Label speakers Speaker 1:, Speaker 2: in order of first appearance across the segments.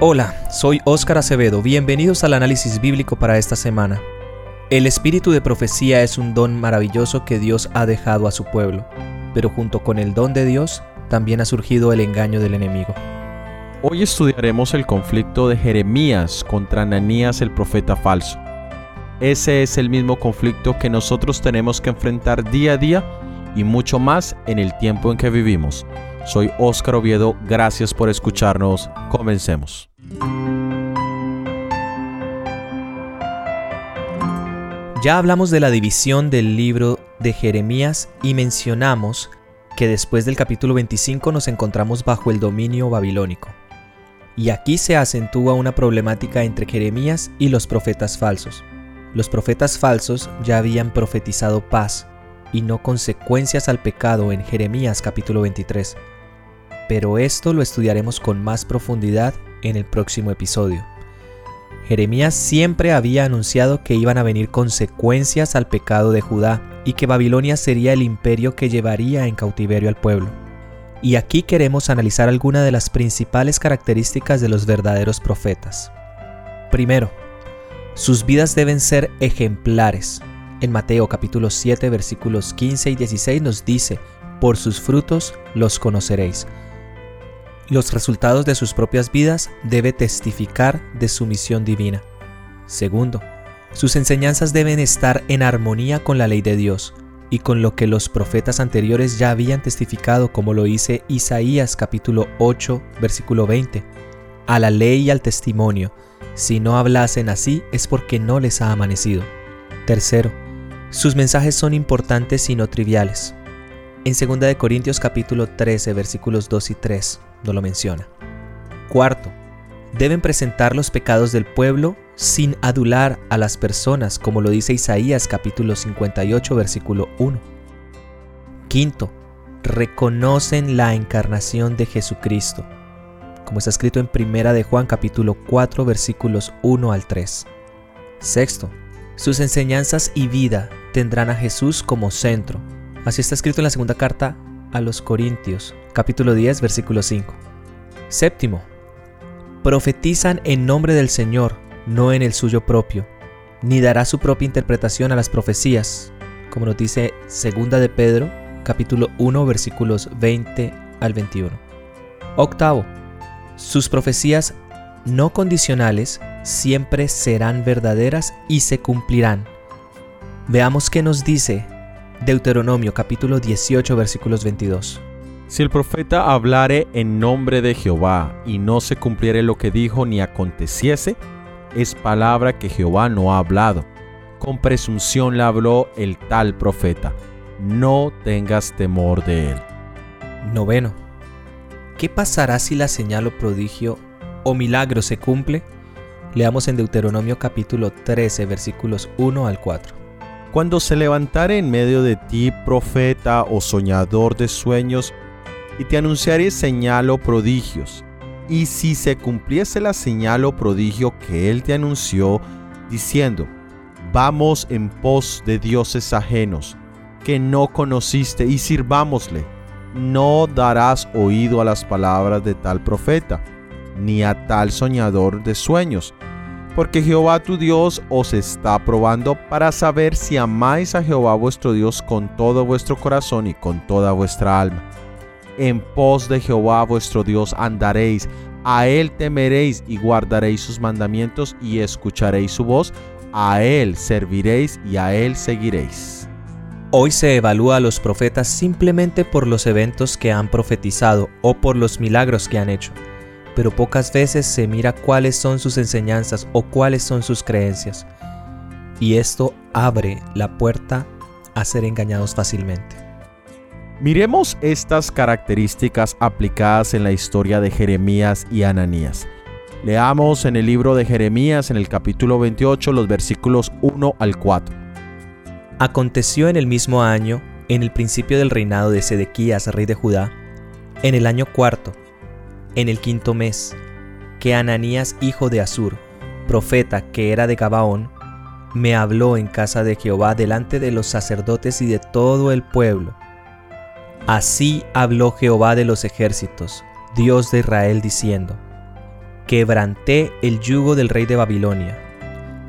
Speaker 1: Hola, soy Óscar Acevedo, bienvenidos al análisis bíblico para esta semana. El espíritu de profecía es un don maravilloso que Dios ha dejado a su pueblo, pero junto con el don de Dios también ha surgido el engaño del enemigo.
Speaker 2: Hoy estudiaremos el conflicto de Jeremías contra Ananías el profeta falso. Ese es el mismo conflicto que nosotros tenemos que enfrentar día a día y mucho más en el tiempo en que vivimos. Soy Óscar Oviedo, gracias por escucharnos. Comencemos.
Speaker 1: Ya hablamos de la división del libro de Jeremías y mencionamos que después del capítulo 25 nos encontramos bajo el dominio babilónico. Y aquí se acentúa una problemática entre Jeremías y los profetas falsos. Los profetas falsos ya habían profetizado paz y no consecuencias al pecado en Jeremías capítulo 23 pero esto lo estudiaremos con más profundidad en el próximo episodio. Jeremías siempre había anunciado que iban a venir consecuencias al pecado de Judá y que Babilonia sería el imperio que llevaría en cautiverio al pueblo. Y aquí queremos analizar algunas de las principales características de los verdaderos profetas. Primero, sus vidas deben ser ejemplares. En Mateo capítulo 7 versículos 15 y 16 nos dice, por sus frutos los conoceréis los resultados de sus propias vidas debe testificar de su misión divina. Segundo, sus enseñanzas deben estar en armonía con la ley de Dios y con lo que los profetas anteriores ya habían testificado como lo dice Isaías capítulo 8 versículo 20. A la ley y al testimonio, si no hablasen así es porque no les ha amanecido. Tercero, sus mensajes son importantes y no triviales. En 2 Corintios capítulo 13 versículos 2 y 3 no lo menciona. Cuarto, deben presentar los pecados del pueblo sin adular a las personas, como lo dice Isaías capítulo 58 versículo 1. Quinto, reconocen la encarnación de Jesucristo, como está escrito en Primera de Juan capítulo 4 versículos 1 al 3. Sexto, sus enseñanzas y vida tendrán a Jesús como centro. Así está escrito en la segunda carta a los Corintios, capítulo 10, versículo 5. Séptimo, profetizan en nombre del Señor, no en el suyo propio, ni dará su propia interpretación a las profecías, como nos dice segunda de Pedro, capítulo 1, versículos 20 al 21. Octavo, sus profecías no condicionales siempre serán verdaderas y se cumplirán. Veamos qué nos dice Deuteronomio capítulo 18 versículos 22.
Speaker 2: Si el profeta hablare en nombre de Jehová y no se cumpliere lo que dijo ni aconteciese, es palabra que Jehová no ha hablado. Con presunción la habló el tal profeta. No tengas temor de él.
Speaker 1: Noveno. ¿Qué pasará si la señal o prodigio o milagro se cumple? Leamos en Deuteronomio capítulo 13 versículos 1 al 4.
Speaker 2: Cuando se levantare en medio de ti profeta o soñador de sueños, y te anunciaré señal o prodigios, y si se cumpliese la señal o prodigio que él te anunció, diciendo, vamos en pos de dioses ajenos, que no conociste, y sirvámosle, no darás oído a las palabras de tal profeta, ni a tal soñador de sueños, porque Jehová tu Dios os está probando para saber si amáis a Jehová vuestro Dios con todo vuestro corazón y con toda vuestra alma. En pos de Jehová vuestro Dios andaréis, a Él temeréis y guardaréis sus mandamientos y escucharéis su voz, a Él serviréis y a Él seguiréis.
Speaker 1: Hoy se evalúa a los profetas simplemente por los eventos que han profetizado o por los milagros que han hecho pero pocas veces se mira cuáles son sus enseñanzas o cuáles son sus creencias. Y esto abre la puerta a ser engañados fácilmente.
Speaker 2: Miremos estas características aplicadas en la historia de Jeremías y Ananías. Leamos en el libro de Jeremías en el capítulo 28 los versículos 1 al 4.
Speaker 1: Aconteció en el mismo año, en el principio del reinado de Sedequías, rey de Judá, en el año cuarto, en el quinto mes, que Ananías hijo de Asur, profeta que era de Gabaón, me habló en casa de Jehová delante de los sacerdotes y de todo el pueblo. Así habló Jehová de los ejércitos, Dios de Israel, diciendo, quebranté el yugo del rey de Babilonia.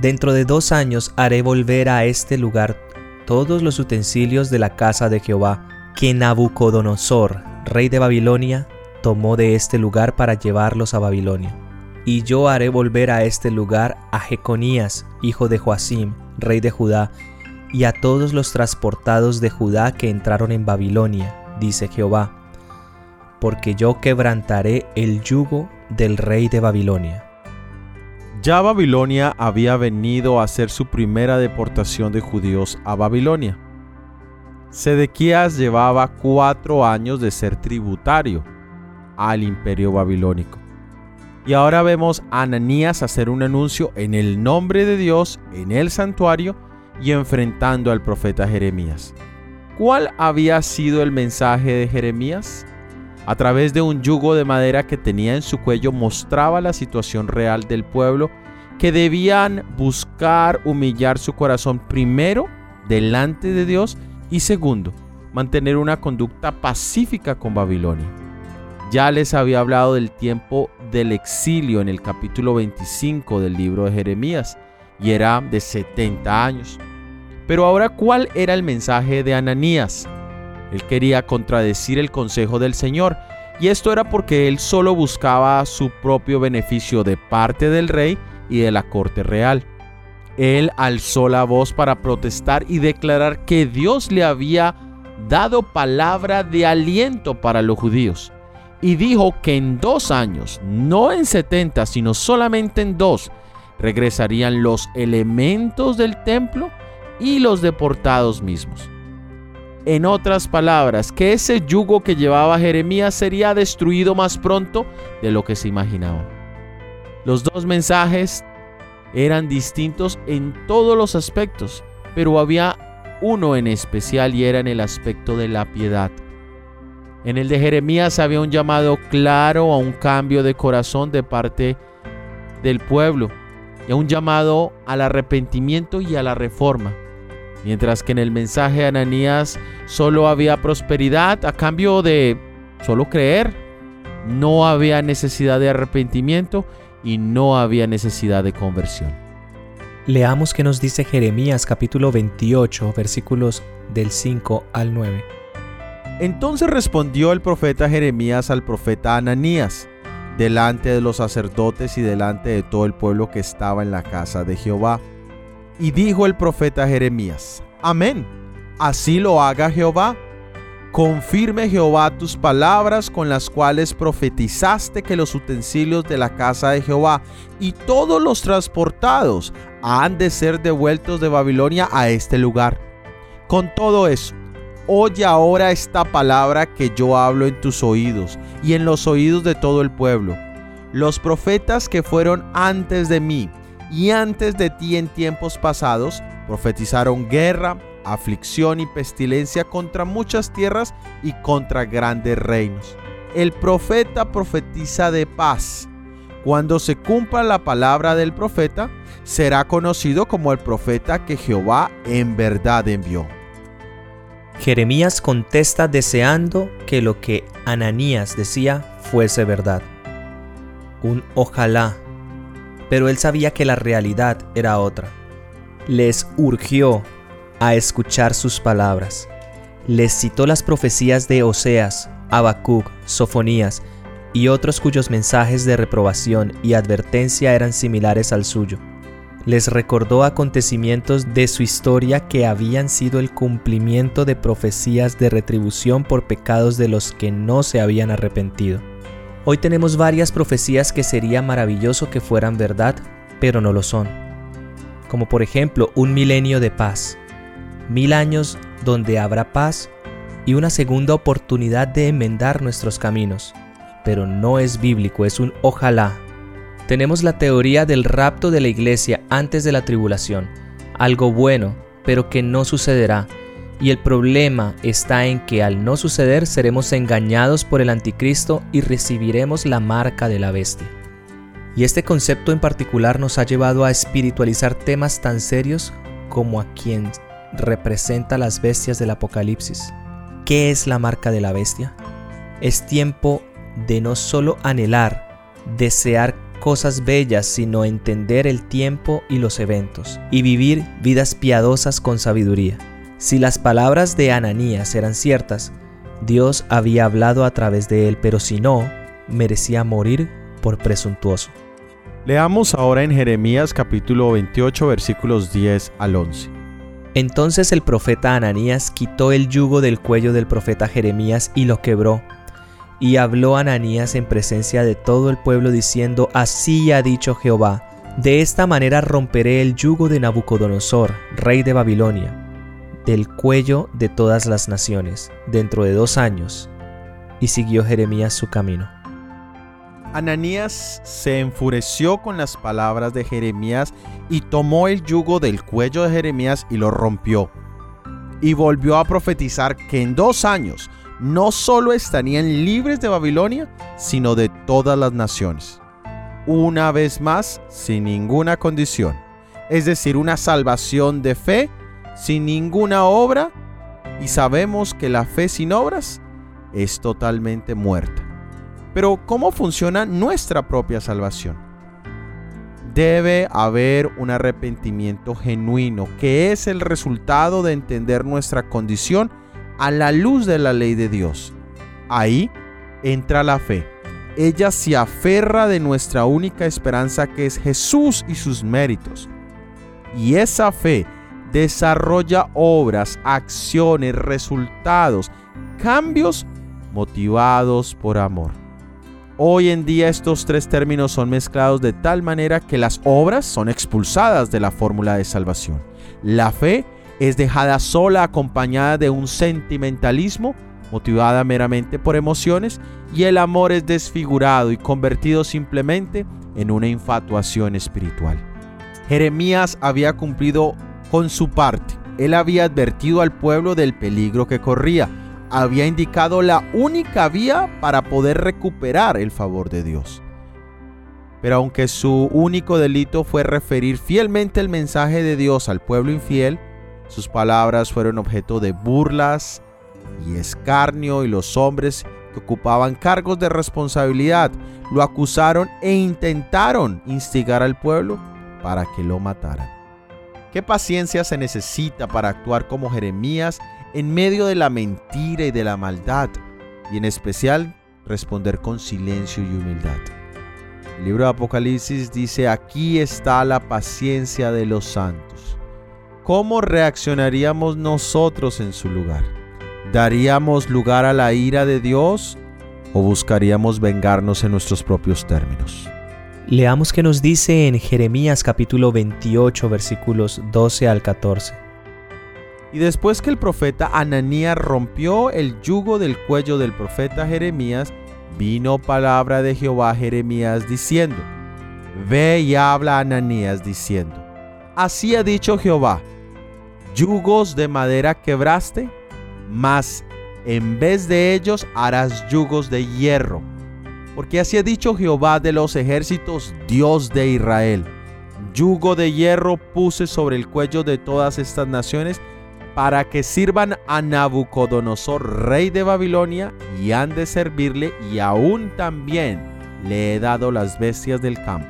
Speaker 1: Dentro de dos años haré volver a este lugar todos los utensilios de la casa de Jehová, que Nabucodonosor, rey de Babilonia, tomó de este lugar para llevarlos a Babilonia. Y yo haré volver a este lugar a Jeconías, hijo de Joacim, rey de Judá, y a todos los transportados de Judá que entraron en Babilonia, dice Jehová, porque yo quebrantaré el yugo del rey de Babilonia.
Speaker 2: Ya Babilonia había venido a hacer su primera deportación de judíos a Babilonia. Sedequías llevaba cuatro años de ser tributario al imperio babilónico. Y ahora vemos a Ananías hacer un anuncio en el nombre de Dios en el santuario y enfrentando al profeta Jeremías. ¿Cuál había sido el mensaje de Jeremías? A través de un yugo de madera que tenía en su cuello mostraba la situación real del pueblo que debían buscar humillar su corazón primero delante de Dios y segundo, mantener una conducta pacífica con Babilonia. Ya les había hablado del tiempo del exilio en el capítulo 25 del libro de Jeremías y era de 70 años. Pero ahora, ¿cuál era el mensaje de Ananías? Él quería contradecir el consejo del Señor, y esto era porque él solo buscaba su propio beneficio de parte del rey y de la corte real. Él alzó la voz para protestar y declarar que Dios le había dado palabra de aliento para los judíos. Y dijo que en dos años, no en setenta, sino solamente en dos, regresarían los elementos del templo y los deportados mismos. En otras palabras, que ese yugo que llevaba Jeremías sería destruido más pronto de lo que se imaginaba. Los dos mensajes eran distintos en todos los aspectos, pero había uno en especial y era en el aspecto de la piedad. En el de Jeremías había un llamado claro a un cambio de corazón de parte del pueblo y a un llamado al arrepentimiento y a la reforma. Mientras que en el mensaje de Ananías solo había prosperidad a cambio de solo creer. No había necesidad de arrepentimiento y no había necesidad de conversión.
Speaker 1: Leamos que nos dice Jeremías capítulo 28 versículos del 5 al 9.
Speaker 2: Entonces respondió el profeta Jeremías al profeta Ananías, delante de los sacerdotes y delante de todo el pueblo que estaba en la casa de Jehová y dijo el profeta Jeremías, Amén, así lo haga Jehová. Confirme Jehová tus palabras con las cuales profetizaste que los utensilios de la casa de Jehová y todos los transportados han de ser devueltos de Babilonia a este lugar. Con todo eso, oye ahora esta palabra que yo hablo en tus oídos y en los oídos de todo el pueblo. Los profetas que fueron antes de mí y antes de ti en tiempos pasados profetizaron guerra, aflicción y pestilencia contra muchas tierras y contra grandes reinos. El profeta profetiza de paz. Cuando se cumpla la palabra del profeta, será conocido como el profeta que Jehová en verdad envió.
Speaker 1: Jeremías contesta deseando que lo que Ananías decía fuese verdad. Un ojalá pero él sabía que la realidad era otra. Les urgió a escuchar sus palabras. Les citó las profecías de Oseas, Habacuc, Sofonías y otros cuyos mensajes de reprobación y advertencia eran similares al suyo. Les recordó acontecimientos de su historia que habían sido el cumplimiento de profecías de retribución por pecados de los que no se habían arrepentido. Hoy tenemos varias profecías que sería maravilloso que fueran verdad, pero no lo son. Como por ejemplo un milenio de paz, mil años donde habrá paz y una segunda oportunidad de enmendar nuestros caminos. Pero no es bíblico, es un ojalá. Tenemos la teoría del rapto de la iglesia antes de la tribulación, algo bueno, pero que no sucederá y el problema está en que al no suceder seremos engañados por el anticristo y recibiremos la marca de la bestia. Y este concepto en particular nos ha llevado a espiritualizar temas tan serios como a quien representa las bestias del Apocalipsis. ¿Qué es la marca de la bestia? Es tiempo de no solo anhelar, desear cosas bellas, sino entender el tiempo y los eventos, y vivir vidas piadosas con sabiduría. Si las palabras de Ananías eran ciertas, Dios había hablado a través de él, pero si no, merecía morir por presuntuoso.
Speaker 2: Leamos ahora en Jeremías capítulo 28 versículos 10 al 11.
Speaker 1: Entonces el profeta Ananías quitó el yugo del cuello del profeta Jeremías y lo quebró. Y habló Ananías en presencia de todo el pueblo diciendo, Así ha dicho Jehová, de esta manera romperé el yugo de Nabucodonosor, rey de Babilonia, del cuello de todas las naciones, dentro de dos años. Y siguió Jeremías su camino.
Speaker 2: Ananías se enfureció con las palabras de Jeremías y tomó el yugo del cuello de Jeremías y lo rompió. Y volvió a profetizar que en dos años no solo estarían libres de Babilonia, sino de todas las naciones. Una vez más, sin ninguna condición. Es decir, una salvación de fe sin ninguna obra. Y sabemos que la fe sin obras es totalmente muerta. Pero ¿cómo funciona nuestra propia salvación? Debe haber un arrepentimiento genuino, que es el resultado de entender nuestra condición a la luz de la ley de Dios. Ahí entra la fe. Ella se aferra de nuestra única esperanza que es Jesús y sus méritos. Y esa fe desarrolla obras, acciones, resultados, cambios motivados por amor. Hoy en día estos tres términos son mezclados de tal manera que las obras son expulsadas de la fórmula de salvación. La fe es dejada sola acompañada de un sentimentalismo motivada meramente por emociones y el amor es desfigurado y convertido simplemente en una infatuación espiritual. Jeremías había cumplido con su parte. Él había advertido al pueblo del peligro que corría había indicado la única vía para poder recuperar el favor de Dios. Pero aunque su único delito fue referir fielmente el mensaje de Dios al pueblo infiel, sus palabras fueron objeto de burlas y escarnio y los hombres que ocupaban cargos de responsabilidad lo acusaron e intentaron instigar al pueblo para que lo mataran. ¿Qué paciencia se necesita para actuar como Jeremías en medio de la mentira y de la maldad, y en especial responder con silencio y humildad. El libro de Apocalipsis dice, aquí está la paciencia de los santos. ¿Cómo reaccionaríamos nosotros en su lugar? ¿Daríamos lugar a la ira de Dios o buscaríamos vengarnos en nuestros propios términos?
Speaker 1: Leamos que nos dice en Jeremías capítulo 28 versículos 12 al 14.
Speaker 2: Y después que el profeta Ananías rompió el yugo del cuello del profeta Jeremías, vino palabra de Jehová a Jeremías diciendo, Ve y habla a Ananías diciendo, Así ha dicho Jehová, yugos de madera quebraste, mas en vez de ellos harás yugos de hierro. Porque así ha dicho Jehová de los ejércitos, Dios de Israel. Yugo de hierro puse sobre el cuello de todas estas naciones para que sirvan a Nabucodonosor, rey de Babilonia, y han de servirle, y aún también le he dado las bestias del campo.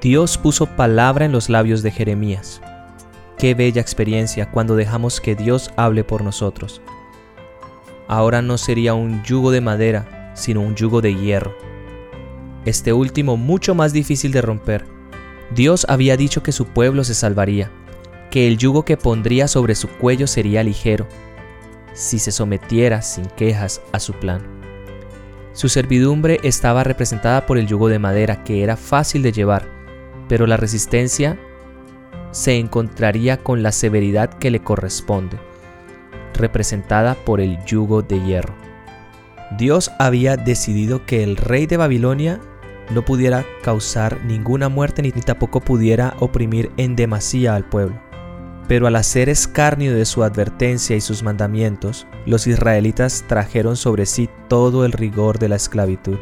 Speaker 1: Dios puso palabra en los labios de Jeremías. Qué bella experiencia cuando dejamos que Dios hable por nosotros. Ahora no sería un yugo de madera, sino un yugo de hierro. Este último mucho más difícil de romper. Dios había dicho que su pueblo se salvaría que el yugo que pondría sobre su cuello sería ligero, si se sometiera sin quejas a su plan. Su servidumbre estaba representada por el yugo de madera, que era fácil de llevar, pero la resistencia se encontraría con la severidad que le corresponde, representada por el yugo de hierro. Dios había decidido que el rey de Babilonia no pudiera causar ninguna muerte ni tampoco pudiera oprimir en demasía al pueblo. Pero al hacer escarnio de su advertencia y sus mandamientos, los israelitas trajeron sobre sí todo el rigor de la esclavitud.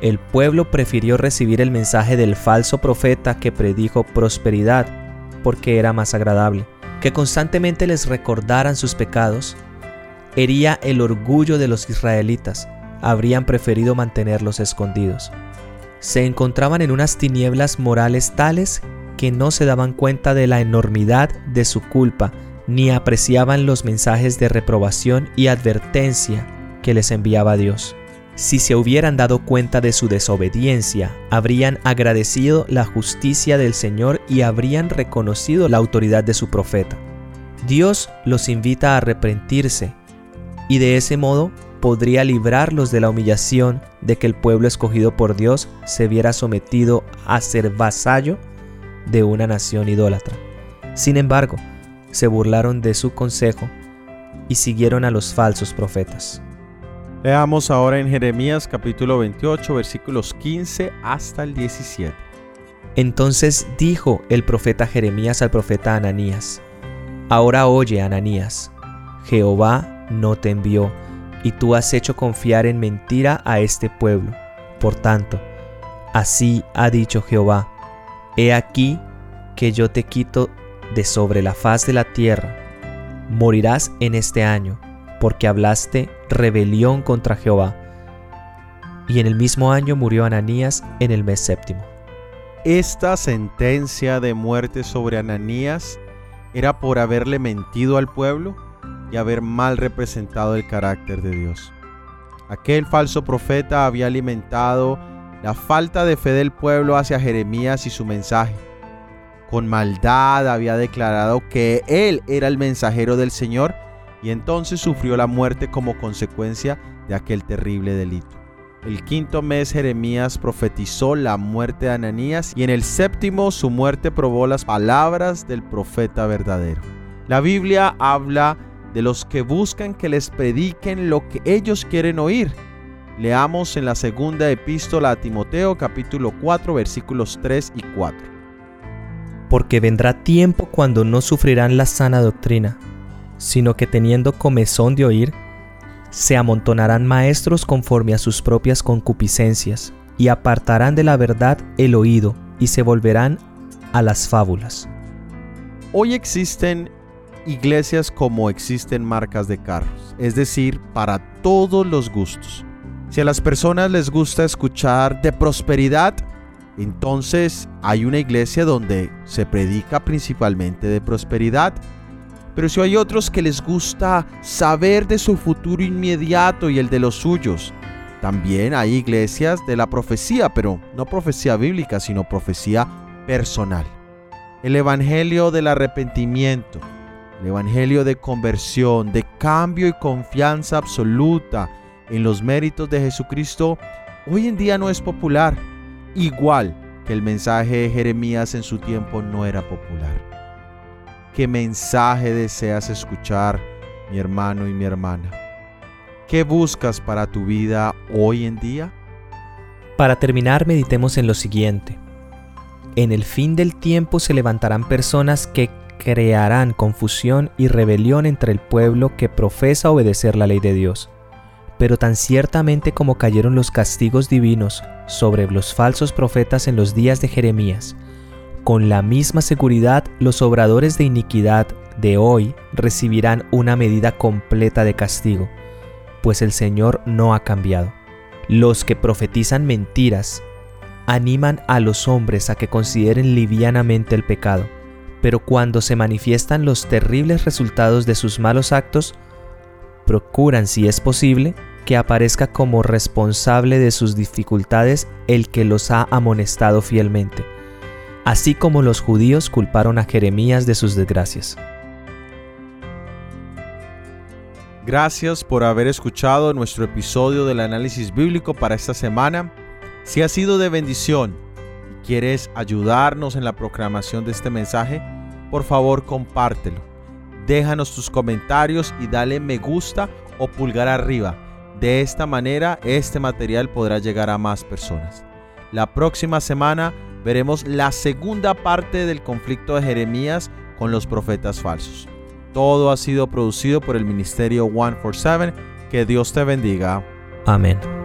Speaker 1: El pueblo prefirió recibir el mensaje del falso profeta que predijo prosperidad porque era más agradable. Que constantemente les recordaran sus pecados hería el orgullo de los israelitas, habrían preferido mantenerlos escondidos. se encontraban en unas tinieblas morales tales que no se daban cuenta de la enormidad de su culpa, ni apreciaban los mensajes de reprobación y advertencia que les enviaba Dios. Si se hubieran dado cuenta de su desobediencia, habrían agradecido la justicia del Señor y habrían reconocido la autoridad de su profeta. Dios los invita a arrepentirse y de ese modo podría librarlos de la humillación de que el pueblo escogido por Dios se viera sometido a ser vasallo de una nación idólatra. Sin embargo, se burlaron de su consejo y siguieron a los falsos profetas.
Speaker 2: Leamos ahora en Jeremías capítulo 28 versículos 15 hasta el 17.
Speaker 1: Entonces dijo el profeta Jeremías al profeta Ananías, Ahora oye, Ananías, Jehová no te envió, y tú has hecho confiar en mentira a este pueblo. Por tanto, así ha dicho Jehová, He aquí que yo te quito de sobre la faz de la tierra. Morirás en este año, porque hablaste rebelión contra Jehová. Y en el mismo año murió Ananías en el mes séptimo.
Speaker 2: Esta sentencia de muerte sobre Ananías era por haberle mentido al pueblo y haber mal representado el carácter de Dios. Aquel falso profeta había alimentado la falta de fe del pueblo hacia Jeremías y su mensaje. Con maldad había declarado que él era el mensajero del Señor y entonces sufrió la muerte como consecuencia de aquel terrible delito. El quinto mes Jeremías profetizó la muerte de Ananías y en el séptimo su muerte probó las palabras del profeta verdadero. La Biblia habla de los que buscan que les prediquen lo que ellos quieren oír. Leamos en la segunda epístola a Timoteo capítulo 4 versículos 3 y 4.
Speaker 1: Porque vendrá tiempo cuando no sufrirán la sana doctrina, sino que teniendo comezón de oír, se amontonarán maestros conforme a sus propias concupiscencias, y apartarán de la verdad el oído, y se volverán a las fábulas.
Speaker 2: Hoy existen iglesias como existen marcas de carros, es decir, para todos los gustos. Si a las personas les gusta escuchar de prosperidad, entonces hay una iglesia donde se predica principalmente de prosperidad. Pero si hay otros que les gusta saber de su futuro inmediato y el de los suyos, también hay iglesias de la profecía, pero no profecía bíblica, sino profecía personal. El Evangelio del arrepentimiento, el Evangelio de conversión, de cambio y confianza absoluta en los méritos de Jesucristo, hoy en día no es popular, igual que el mensaje de Jeremías en su tiempo no era popular. ¿Qué mensaje deseas escuchar, mi hermano y mi hermana? ¿Qué buscas para tu vida hoy en día?
Speaker 1: Para terminar, meditemos en lo siguiente. En el fin del tiempo se levantarán personas que crearán confusión y rebelión entre el pueblo que profesa obedecer la ley de Dios. Pero tan ciertamente como cayeron los castigos divinos sobre los falsos profetas en los días de Jeremías, con la misma seguridad los obradores de iniquidad de hoy recibirán una medida completa de castigo, pues el Señor no ha cambiado. Los que profetizan mentiras animan a los hombres a que consideren livianamente el pecado pero cuando se manifiestan los terribles resultados de sus malos actos, procuran, si es posible, que aparezca como responsable de sus dificultades el que los ha amonestado fielmente, así como los judíos culparon a Jeremías de sus desgracias.
Speaker 2: Gracias por haber escuchado nuestro episodio del análisis bíblico para esta semana. Si ha sido de bendición, quieres ayudarnos en la proclamación de este mensaje, por favor compártelo. Déjanos tus comentarios y dale me gusta o pulgar arriba. De esta manera este material podrá llegar a más personas. La próxima semana veremos la segunda parte del conflicto de Jeremías con los profetas falsos. Todo ha sido producido por el Ministerio 147. Que Dios te bendiga.
Speaker 1: Amén.